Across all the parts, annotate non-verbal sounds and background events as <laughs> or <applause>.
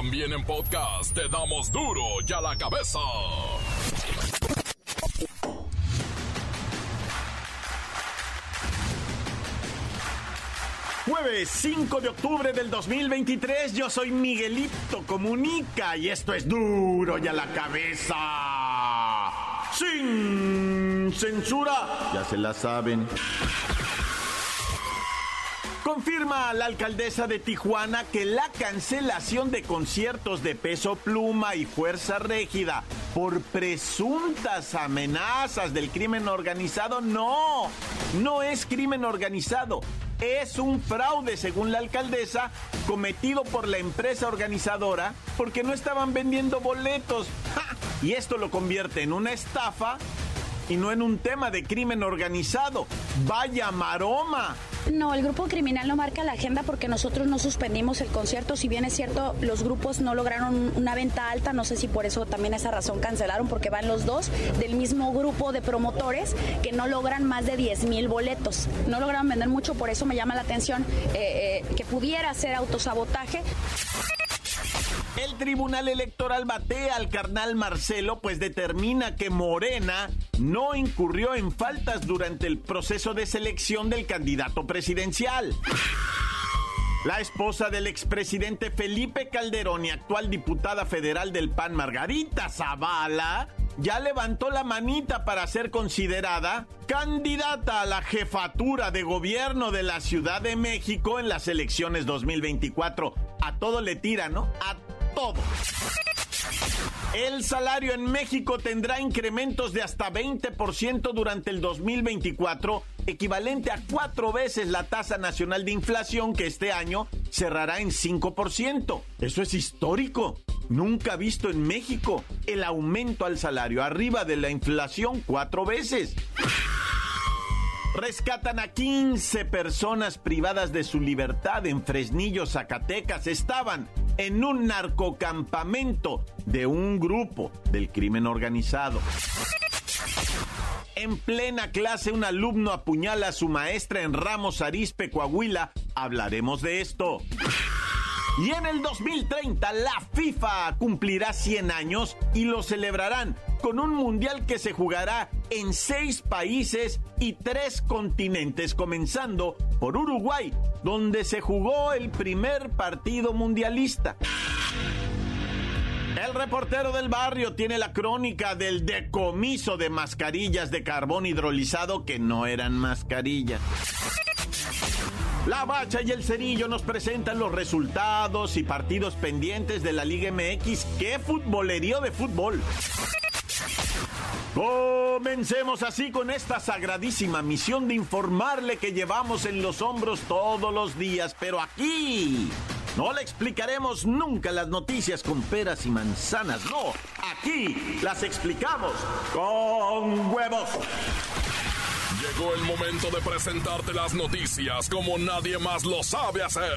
También en podcast te damos duro y a la cabeza. Jueves 5 de octubre del 2023, yo soy Miguelito Comunica y esto es duro y a la cabeza. Sin censura, ya se la saben. Confirma la alcaldesa de Tijuana que la cancelación de conciertos de peso pluma y fuerza rígida por presuntas amenazas del crimen organizado no, no es crimen organizado. Es un fraude, según la alcaldesa, cometido por la empresa organizadora porque no estaban vendiendo boletos. Y esto lo convierte en una estafa y no en un tema de crimen organizado. Vaya maroma. No, el grupo criminal no marca la agenda porque nosotros no suspendimos el concierto. Si bien es cierto, los grupos no lograron una venta alta, no sé si por eso también esa razón cancelaron, porque van los dos del mismo grupo de promotores que no logran más de 10 mil boletos. No lograron vender mucho, por eso me llama la atención eh, eh, que pudiera ser autosabotaje. El Tribunal Electoral batea al carnal Marcelo, pues determina que Morena no incurrió en faltas durante el proceso de selección del candidato presidencial. La esposa del expresidente Felipe Calderón y actual diputada federal del PAN, Margarita Zavala, ya levantó la manita para ser considerada candidata a la jefatura de gobierno de la Ciudad de México en las elecciones 2024. A todo le tira, ¿no? Todo. El salario en México tendrá incrementos de hasta 20% durante el 2024, equivalente a cuatro veces la tasa nacional de inflación que este año cerrará en 5%. Eso es histórico. Nunca visto en México el aumento al salario arriba de la inflación cuatro veces. Rescatan a 15 personas privadas de su libertad en Fresnillo, Zacatecas. Estaban en un narcocampamento de un grupo del crimen organizado. En plena clase, un alumno apuñala a su maestra en Ramos Arispe, Coahuila. Hablaremos de esto. Y en el 2030 la FIFA cumplirá 100 años y lo celebrarán con un mundial que se jugará en seis países y tres continentes, comenzando por Uruguay, donde se jugó el primer partido mundialista. El reportero del barrio tiene la crónica del decomiso de mascarillas de carbón hidrolizado que no eran mascarillas. La Bacha y el Cerillo nos presentan los resultados y partidos pendientes de la Liga MX. ¡Qué futbolerío de fútbol! Comencemos así con esta sagradísima misión de informarle que llevamos en los hombros todos los días, pero aquí no le explicaremos nunca las noticias con peras y manzanas, no, aquí las explicamos con huevos. Llegó el momento de presentarte las noticias como nadie más lo sabe hacer.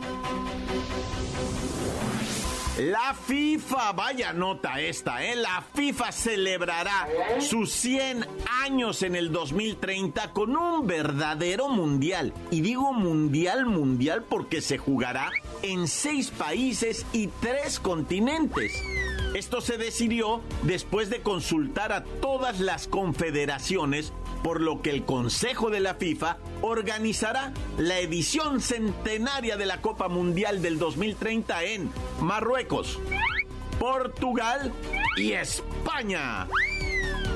La FIFA, vaya nota esta, ¿eh? La FIFA celebrará sus 100 años en el 2030 con un verdadero mundial. Y digo mundial, mundial porque se jugará en seis países y tres continentes. Esto se decidió después de consultar a todas las confederaciones por lo que el Consejo de la FIFA organizará la edición centenaria de la Copa Mundial del 2030 en Marruecos, Portugal y España.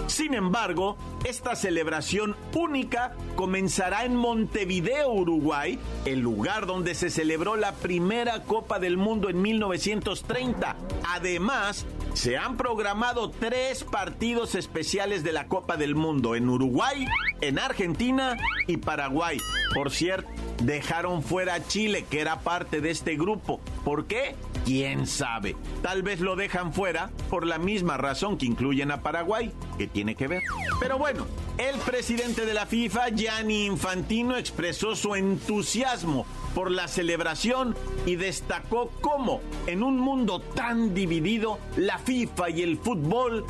Sin embargo, esta celebración única comenzará en Montevideo, Uruguay, el lugar donde se celebró la primera Copa del Mundo en 1930. Además, se han programado tres partidos especiales de la Copa del Mundo en Uruguay, en Argentina y Paraguay. Por cierto, dejaron fuera a Chile, que era parte de este grupo. ¿Por qué? ¿Quién sabe? Tal vez lo dejan fuera por la misma razón que incluyen a Paraguay, que tiene que ver. Pero bueno, el presidente de la FIFA, Gianni Infantino, expresó su entusiasmo por la celebración y destacó cómo en un mundo tan dividido, la FIFA y el fútbol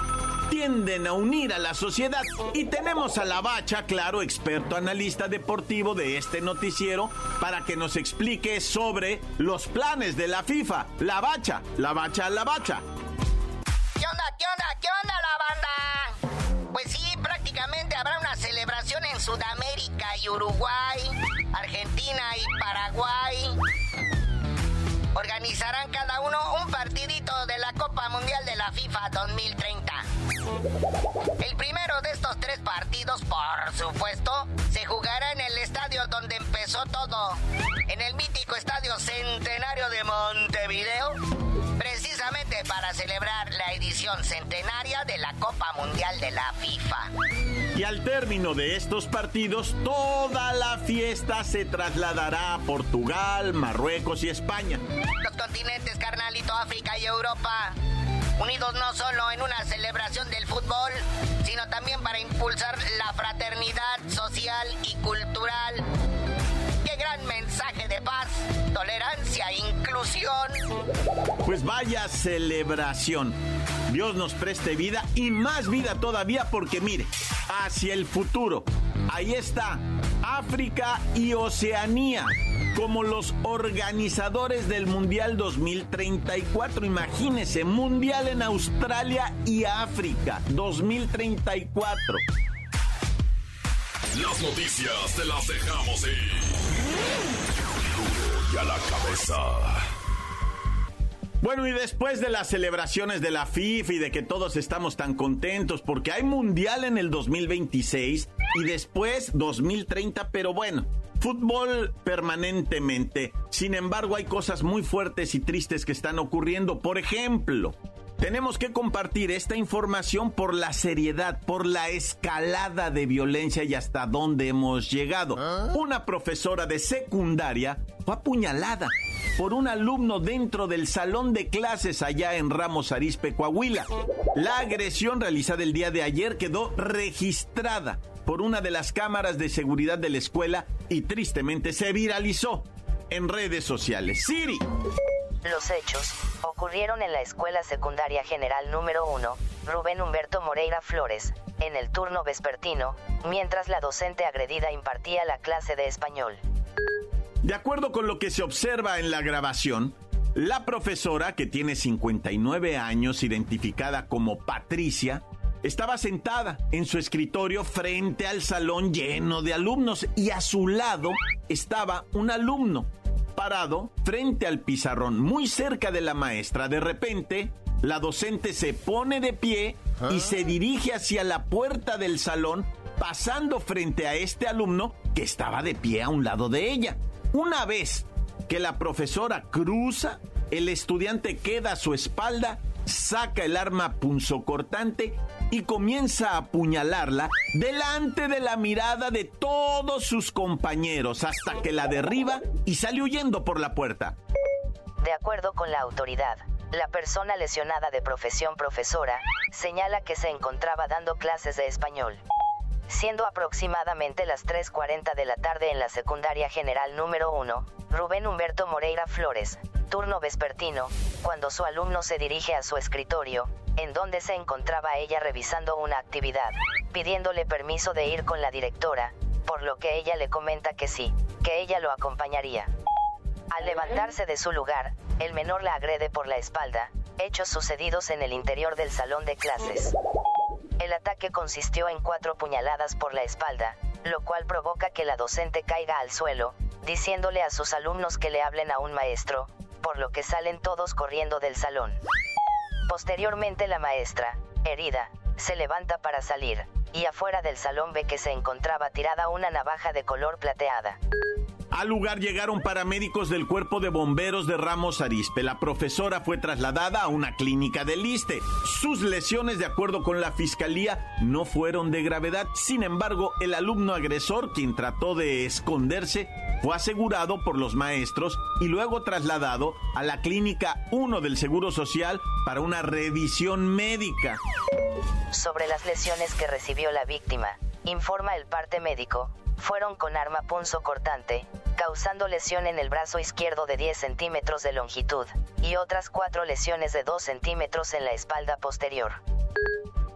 tienden a unir a la sociedad. Y tenemos a la Bacha, claro, experto analista deportivo de este noticiero, para que nos explique sobre los planes de la FIFA. La Bacha, la Bacha, la Bacha. Celebración en Sudamérica y Uruguay, Argentina y Paraguay. Organizarán cada uno un partidito de la Copa Mundial de la FIFA 2030. El primero de estos tres partidos, por supuesto, se jugará en el estadio donde empezó todo, en el mítico Estadio Centenario de Montevideo, precisamente para celebrar la edición centenaria de la Copa Mundial de la FIFA. Y al término de estos partidos, toda la fiesta se trasladará a Portugal, Marruecos y España. Los continentes, carnalito, África y Europa unidos no solo en una celebración del fútbol, sino también para impulsar la fraternidad social y cultural. ¡Qué gran mensaje de paz, tolerancia inclusión! Pues vaya celebración. Dios nos preste vida y más vida todavía porque mire, hacia el futuro. Ahí está, África y Oceanía como los organizadores del Mundial 2034. Imagínense, Mundial en Australia y África 2034. Las noticias te las dejamos ir. y a la cabeza. Bueno, y después de las celebraciones de la FIFA y de que todos estamos tan contentos porque hay mundial en el 2026 y después 2030, pero bueno, fútbol permanentemente. Sin embargo, hay cosas muy fuertes y tristes que están ocurriendo. Por ejemplo, tenemos que compartir esta información por la seriedad, por la escalada de violencia y hasta dónde hemos llegado. Una profesora de secundaria fue apuñalada por un alumno dentro del salón de clases allá en Ramos Arizpe, Coahuila. La agresión realizada el día de ayer quedó registrada por una de las cámaras de seguridad de la escuela y tristemente se viralizó en redes sociales. Siri. Los hechos ocurrieron en la Escuela Secundaria General número 1, Rubén Humberto Moreira Flores, en el turno vespertino, mientras la docente agredida impartía la clase de español. De acuerdo con lo que se observa en la grabación, la profesora, que tiene 59 años, identificada como Patricia, estaba sentada en su escritorio frente al salón lleno de alumnos y a su lado estaba un alumno parado frente al pizarrón muy cerca de la maestra. De repente, la docente se pone de pie y se dirige hacia la puerta del salón, pasando frente a este alumno que estaba de pie a un lado de ella. Una vez que la profesora cruza, el estudiante queda a su espalda, saca el arma punzocortante y comienza a apuñalarla delante de la mirada de todos sus compañeros hasta que la derriba y sale huyendo por la puerta. De acuerdo con la autoridad, la persona lesionada de profesión profesora señala que se encontraba dando clases de español. Siendo aproximadamente las 3.40 de la tarde en la secundaria general número 1, Rubén Humberto Moreira Flores, turno vespertino, cuando su alumno se dirige a su escritorio, en donde se encontraba ella revisando una actividad, pidiéndole permiso de ir con la directora, por lo que ella le comenta que sí, que ella lo acompañaría. Al levantarse de su lugar, el menor la agrede por la espalda, hechos sucedidos en el interior del salón de clases. El ataque consistió en cuatro puñaladas por la espalda, lo cual provoca que la docente caiga al suelo, diciéndole a sus alumnos que le hablen a un maestro, por lo que salen todos corriendo del salón. Posteriormente la maestra, herida, se levanta para salir, y afuera del salón ve que se encontraba tirada una navaja de color plateada. Al lugar llegaron paramédicos del cuerpo de bomberos de Ramos Arispe. La profesora fue trasladada a una clínica del Liste. Sus lesiones, de acuerdo con la fiscalía, no fueron de gravedad. Sin embargo, el alumno agresor, quien trató de esconderse, fue asegurado por los maestros y luego trasladado a la clínica 1 del Seguro Social para una revisión médica. Sobre las lesiones que recibió la víctima, informa el parte médico, fueron con arma punzo cortante, causando lesión en el brazo izquierdo de 10 centímetros de longitud, y otras cuatro lesiones de 2 centímetros en la espalda posterior.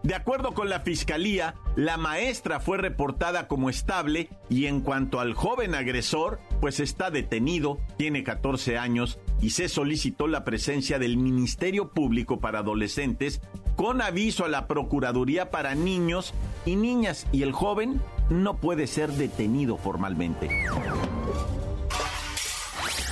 De acuerdo con la fiscalía, la maestra fue reportada como estable y en cuanto al joven agresor, pues está detenido, tiene 14 años y se solicitó la presencia del Ministerio Público para Adolescentes con aviso a la Procuraduría para Niños y Niñas y el joven no puede ser detenido formalmente.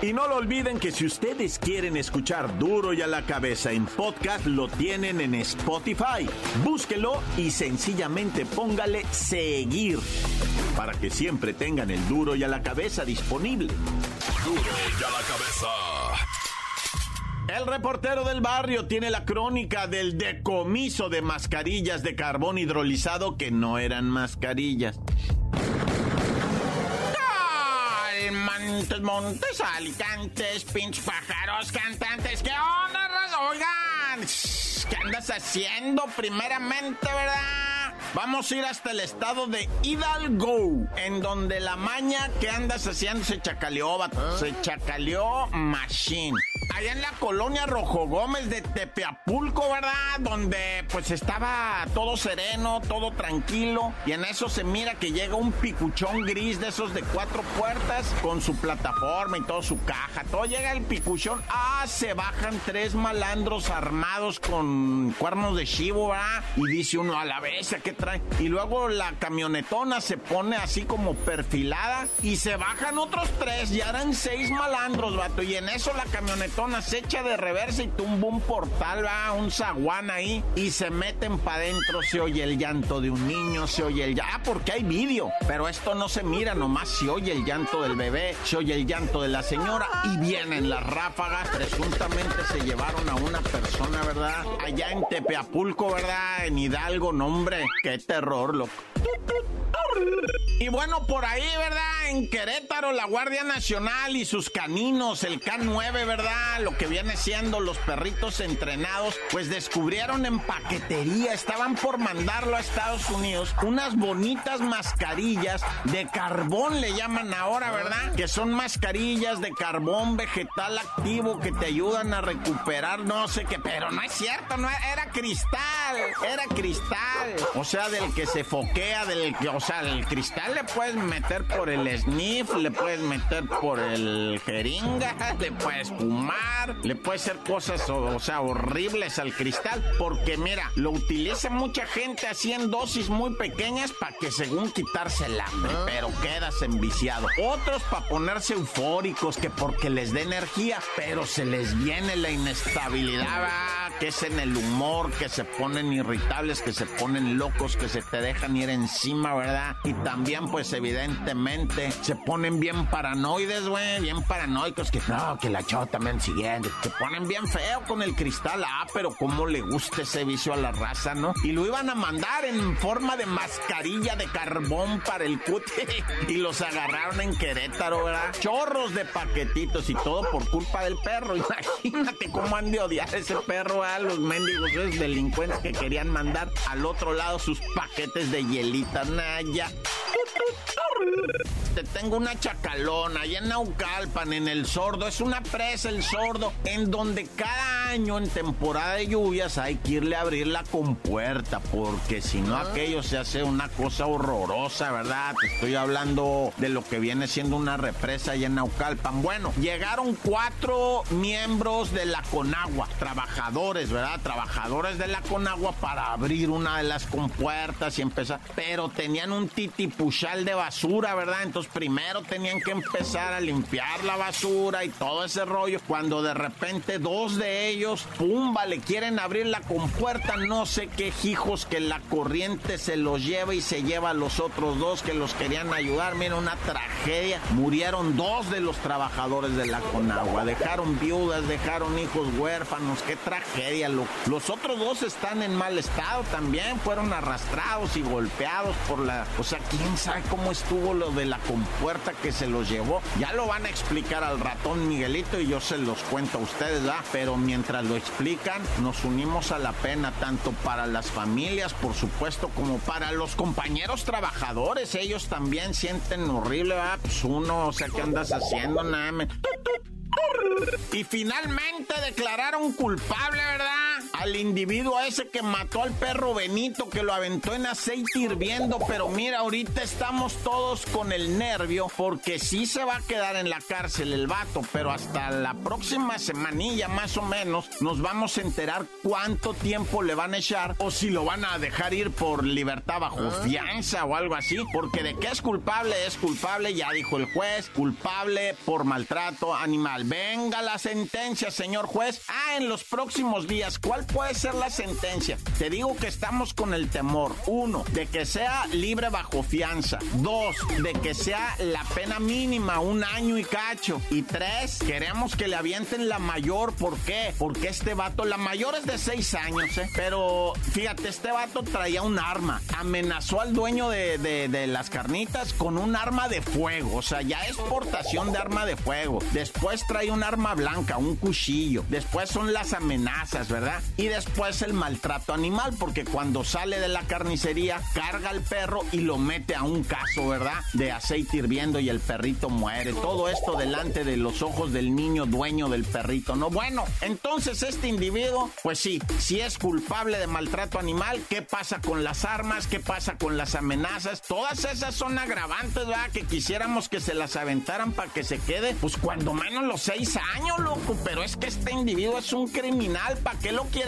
Y no lo olviden que si ustedes quieren escuchar duro y a la cabeza en podcast, lo tienen en Spotify. Búsquelo y sencillamente póngale seguir para que siempre tengan el duro y a la cabeza disponible. Duro y a la cabeza. El reportero del barrio tiene la crónica del decomiso de mascarillas de carbón hidrolizado que no eran mascarillas. Montes, montes, alicantes, pinches pájaros, cantantes. ¿Qué onda, raza? Oigan, ¿qué andas haciendo primeramente, verdad? Vamos a ir hasta el estado de Hidalgo, en donde la maña que andas haciendo se chacaleó. Se chacaleó machine allá en la colonia Rojo Gómez de Tepeapulco, ¿verdad? Donde pues estaba todo sereno, todo tranquilo. Y en eso se mira que llega un picuchón gris de esos de cuatro puertas con su plataforma y toda su caja. Todo llega el picuchón. Ah, se bajan tres malandros armados con cuernos de chivo, ¿verdad? Y dice uno a la vez, ¿qué trae? Y luego la camionetona se pone así como perfilada y se bajan otros tres. Ya eran seis malandros, vato. Y en eso la camionetona se echa de reversa y tumba un portal, va, un zaguán ahí, y se meten para adentro, se oye el llanto de un niño, se oye el llanto, ah, porque hay vídeo, pero esto no se mira, nomás se oye el llanto del bebé, se oye el llanto de la señora, y vienen las ráfagas, presuntamente se llevaron a una persona, ¿verdad? Allá en Tepeapulco, ¿verdad? En Hidalgo, nombre, qué terror, loco. Y bueno, por ahí, ¿verdad? En Querétaro, la Guardia Nacional y sus caninos, el K9, ¿verdad? Lo que viene siendo los perritos entrenados, pues descubrieron en paquetería, estaban por mandarlo a Estados Unidos, unas bonitas mascarillas de carbón, le llaman ahora, ¿verdad? Que son mascarillas de carbón vegetal activo que te ayudan a recuperar no sé qué, pero no es cierto, no era cristal, era cristal. O sea, del que se foquea, del que, o sea, el cristal le puedes meter por el sniff, le puedes meter por el jeringa, le puedes fumar, le puedes hacer cosas, o, sea, horribles al cristal, porque mira, lo utiliza mucha gente así en dosis muy pequeñas para que según quitarse el hambre, ah. pero quedas enviciado. Otros para ponerse eufóricos, que porque les dé energía, pero se les viene la inestabilidad, que es en el humor, que se ponen irritables, que se ponen locos, que se te dejan ir encima, ¿verdad? Y también, pues evidentemente, se ponen bien paranoides, güey, bien paranoicos, que no, que la chava también siguiente. Se ponen bien feo con el cristal, ah, pero cómo le gusta ese vicio a la raza, ¿no? Y lo iban a mandar en forma de mascarilla de carbón para el cute <laughs> y los agarraron en Querétaro, ¿verdad? Chorros de paquetitos y todo por culpa del perro. <laughs> Imagínate cómo han de odiar ese perro los mendigos, esos delincuentes que querían mandar al otro lado sus paquetes de hielita, Naya. Te tengo una chacalona allá en Naucalpan, en el sordo. Es una presa el sordo, en donde cada año en temporada de lluvias hay que irle a abrir la compuerta, porque si no ah. aquello se hace una cosa horrorosa, ¿verdad? Te estoy hablando de lo que viene siendo una represa allá en Naucalpan. Bueno, llegaron cuatro miembros de la Conagua, trabajadores, ¿verdad? Trabajadores de la Conagua para abrir una de las compuertas y empezar. Pero tenían un titipuchal de basura, ¿verdad? Entonces primero tenían que empezar a limpiar la basura y todo ese rollo. Cuando de repente dos de ellos, pumba, le quieren abrir la compuerta, no sé qué hijos que la corriente se los lleva y se lleva a los otros dos que los querían ayudar. Mira, una tragedia. Murieron dos de los trabajadores de la Conagua. Dejaron viudas, dejaron hijos huérfanos. Qué tragedia. Los otros dos están en mal estado también. Fueron arrastrados y golpeados por la... O sea, quién sabe cómo estuvo lo de la compuerta que se los llevó. Ya lo van a explicar al ratón Miguelito y yo se los cuento a ustedes, ¿verdad? Pero mientras lo explican, nos unimos a la pena, tanto para las familias, por supuesto, como para los compañeros trabajadores. Ellos también sienten horrible, ¿verdad? Pues uno, o sea, ¿qué andas haciendo? Nada, me... Y finalmente declararon culpable, ¿verdad? Al individuo ese que mató al perro Benito, que lo aventó en aceite hirviendo. Pero mira, ahorita estamos todos con el nervio porque sí se va a quedar en la cárcel el vato, pero hasta la próxima semanilla más o menos nos vamos a enterar cuánto tiempo le van a echar o si lo van a dejar ir por libertad bajo ah. fianza o algo así. Porque de qué es culpable, es culpable, ya dijo el juez, culpable por maltrato animal. Venga la sentencia, señor juez. Ah, en los próximos días, ¿cuál puede ser la sentencia? Te digo que estamos con el temor, uno, de que sea libre bajo fianza, dos, de que sea la pena mínima, un año y cacho, y tres, queremos que le avienten la mayor, ¿por qué? Porque este vato, la mayor es de seis años, ¿eh? Pero fíjate, este vato traía un arma, amenazó al dueño de, de las carnitas con un arma de fuego, o sea, ya es portación de arma de fuego, después trae un arma blanca, un cuchillo, después son las amenazas, ¿verdad? Y después el maltrato animal, porque cuando sale de la carnicería, carga al perro y lo mete a un caso, ¿verdad? De aceite hirviendo y el perrito muere. Todo esto delante de los ojos del niño dueño del perrito, ¿no? Bueno, entonces este individuo, pues sí, si es culpable de maltrato animal, ¿qué pasa con las armas? ¿Qué pasa con las amenazas? Todas esas son agravantes, ¿verdad? Que quisiéramos que se las aventaran para que se quede, pues cuando menos los seis años, loco. Pero es que este individuo es un criminal, ¿para qué lo quiere?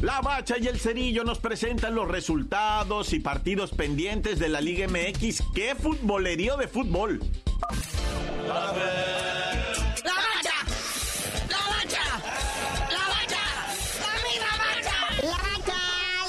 La Bacha y el Cerillo nos presentan los resultados y partidos pendientes de la Liga MX. ¡Qué futbolerío de fútbol! ¡La Bacha! ¡La Bacha! ¡La Bacha! ¡La Bacha! ¡La Bacha!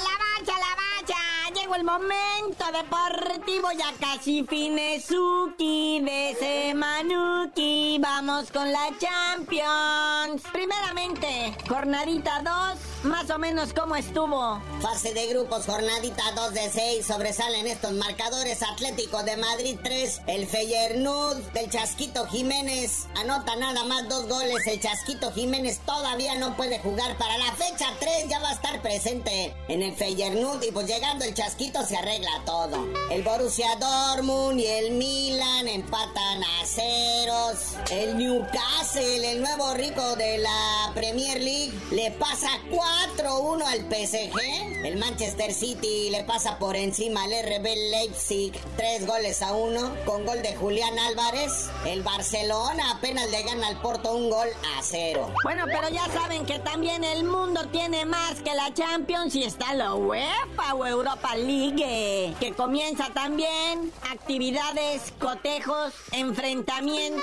¡La Bacha! ¡La Bacha! Llegó el momento deportivo ya casi finesuki de semanuki. Vamos con la Champions. Primeramente, jornadita 2 más o menos cómo estuvo. Fase de grupos, jornadita 2 de 6. Sobresalen estos marcadores. Atlético de Madrid 3. El Feyernud del Chasquito Jiménez. Anota nada más dos goles. El Chasquito Jiménez todavía no puede jugar. Para la fecha 3 ya va a estar presente en el Feyernud. Y pues llegando el Chasquito se arregla todo. El Borussia Dortmund y el Milan empatan a ceros. El Newcastle, el nuevo rico de la Premier League, le pasa 4 4-1 al PSG. El Manchester City le pasa por encima al RB Leipzig 3 goles a 1 con gol de Julián Álvarez. El Barcelona apenas le gana al Porto un gol a 0. Bueno, pero ya saben que también el mundo tiene más que la Champions y está la UEFA o Europa League, que comienza también actividades, cotejos, enfrentamientos.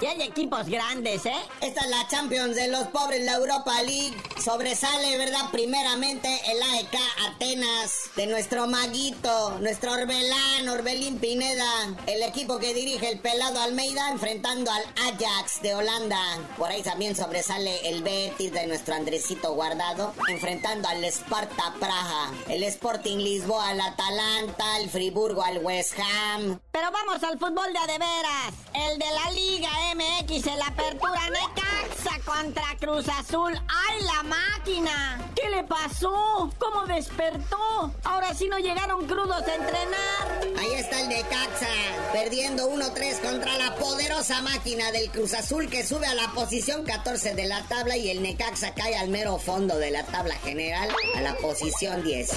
Y hay equipos grandes, ¿eh? Esta es la Champions de los pobres, la Europa League. Sobresale ¿verdad? Primeramente el AEK Atenas, de nuestro maguito, nuestro Orbelán, Orbelín Pineda, el equipo que dirige el pelado Almeida enfrentando al Ajax de Holanda. Por ahí también sobresale el Betis de nuestro Andresito Guardado, enfrentando al Sparta Praja, el Sporting Lisboa al Atalanta, el Friburgo al West Ham. Pero vamos al fútbol de adeveras, el de la Liga MX, el Apertura Necaxa contra Cruz Azul. ¡Ay, la máquina! ¿Qué le pasó? ¿Cómo despertó? Ahora sí no llegaron crudos a entrenar. Ahí está el Necaxa, perdiendo 1-3 contra la poderosa máquina del Cruz Azul que sube a la posición 14 de la tabla y el Necaxa cae al mero fondo de la tabla general a la posición 18.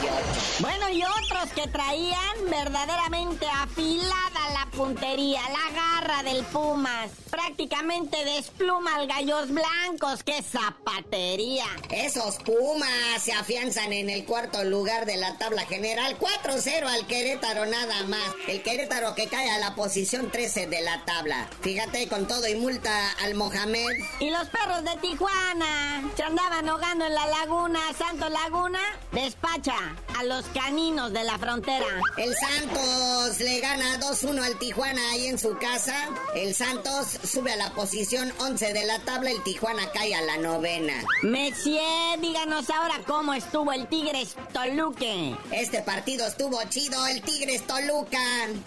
Bueno, y otros que traían verdaderamente afilada la puntería, la garra del Pumas. Prácticamente despluma al Gallos Blancos. ¡Qué zapatería! Esos Pumas se afianzan en el cuarto lugar de la tabla general. 4-0 al Querétaro nada más. El Querétaro que cae a la posición 13 de la tabla. Fíjate, con todo y multa al Mohamed. Y los perros de Tijuana se andaban ahogando en la laguna, Santo Laguna, despacha a los caninos de la frontera. El Santos le gana 2-1 al Tijuana ahí en su casa. El Santos sube a la posición 11 de la tabla, el Tijuana cae a la novena. Messier, díganos ahora cómo estuvo el Tigres Toluque. Este partido estuvo chido, el Tigres Toluca.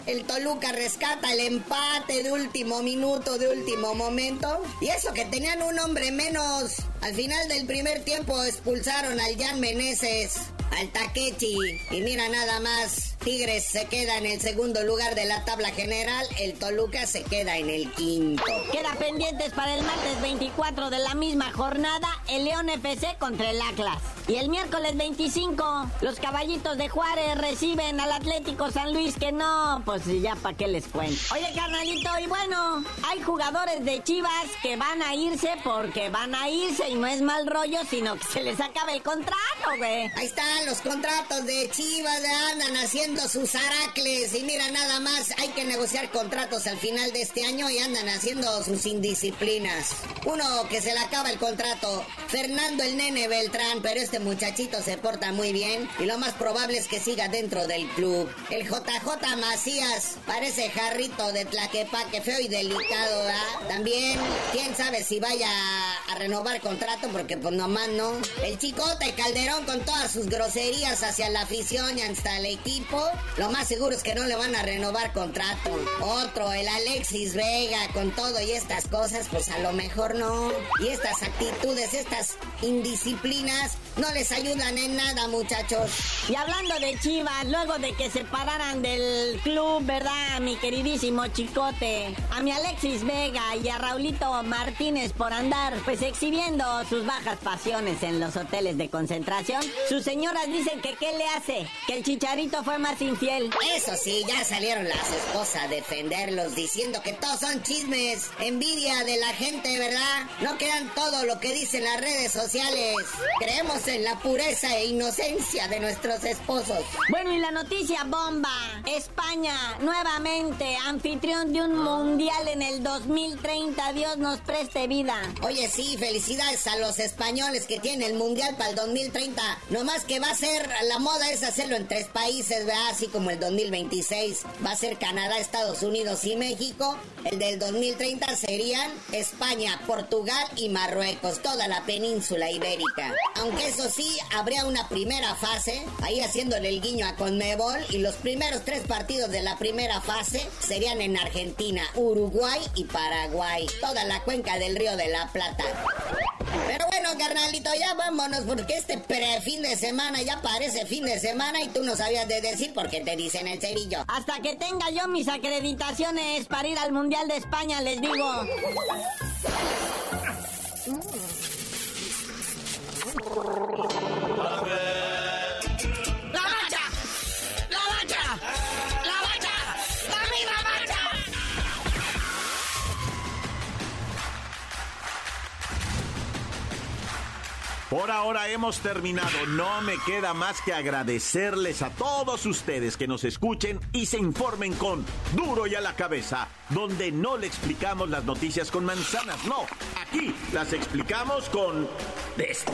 El Toluca rescata el empate de último minuto, de último momento. Y eso que tenían un hombre menos. Al final del primer tiempo expulsaron al Jan Meneses al Takechi. Y mira nada más, Tigres se queda en el segundo lugar de la tabla general, el Toluca se queda en el quinto. Queda pendientes para el martes 24 de la misma jornada el León FC contra el Atlas. Y el miércoles 25, los caballitos de Juárez reciben al Atlético San Luis, que no, pues ya para qué les cuento. Oye, carnalito, y bueno, hay jugadores de Chivas que van a irse porque van a irse y no es mal rollo, sino que se les acaba el contrato, güey. Ahí están los contratos de Chivas, andan haciendo sus aracles y mira nada más, hay que negociar contratos al final de este año y andan haciendo sus indisciplinas. Uno que se le acaba el contrato, Fernando el Nene Beltrán, pero este muchachito se porta muy bien y lo más probable es que siga dentro del club. El JJ Macías parece jarrito de tlaquepaque, feo y delicado, ¿verdad? También, quién sabe si vaya a renovar contrato porque pues nomás no. El chicote Calderón con todas sus groserías hacia la afición y hasta el equipo, lo más seguro es que no le van a renovar contrato. Otro, el Alexis Vega con todo y estas cosas, pues a lo mejor no. Y estas actitudes, estas indisciplinas, no les ayudan en nada, muchachos. Y hablando de Chivas, luego de que se pararan del club, ¿verdad? Mi queridísimo Chicote, a mi Alexis Vega y a Raulito Martínez por andar, pues exhibiendo sus bajas pasiones en los hoteles de concentración, sus señoras dicen que qué le hace, que el chicharito fue más infiel. Eso sí, ya salieron las esposas a defenderlos diciendo que todos son chismes, envidia de la gente, ¿verdad? No quedan todo lo que dicen las redes sociales. Creemos en la pureza e inocencia de nuestros esposos. Bueno, y la noticia bomba. España, nuevamente, anfitrión de un mundial en el 2030. Dios nos preste vida. Oye, sí, felicidades a los españoles que tienen el mundial para el 2030. No más que va a ser, la moda es hacerlo en tres países, ¿verdad? Así como el 2026 va a ser Canadá, Estados Unidos y México. El del 2030 serían España, Portugal y Marruecos, toda la península ibérica. Aunque eso sí, habría una primera fase, ahí haciéndole el guiño a Conmebol, y los primeros tres partidos de la primera fase serían en Argentina, Uruguay y Paraguay, toda la cuenca del Río de la Plata. Bueno, carnalito, ya vámonos porque este pre-fin de semana ya parece fin de semana y tú no sabías de decir porque te dicen el cerillo. Hasta que tenga yo mis acreditaciones para ir al Mundial de España, les digo. <laughs> Por ahora hemos terminado. No me queda más que agradecerles a todos ustedes que nos escuchen y se informen con Duro y a la cabeza, donde no le explicamos las noticias con manzanas, no. Aquí las explicamos con esto.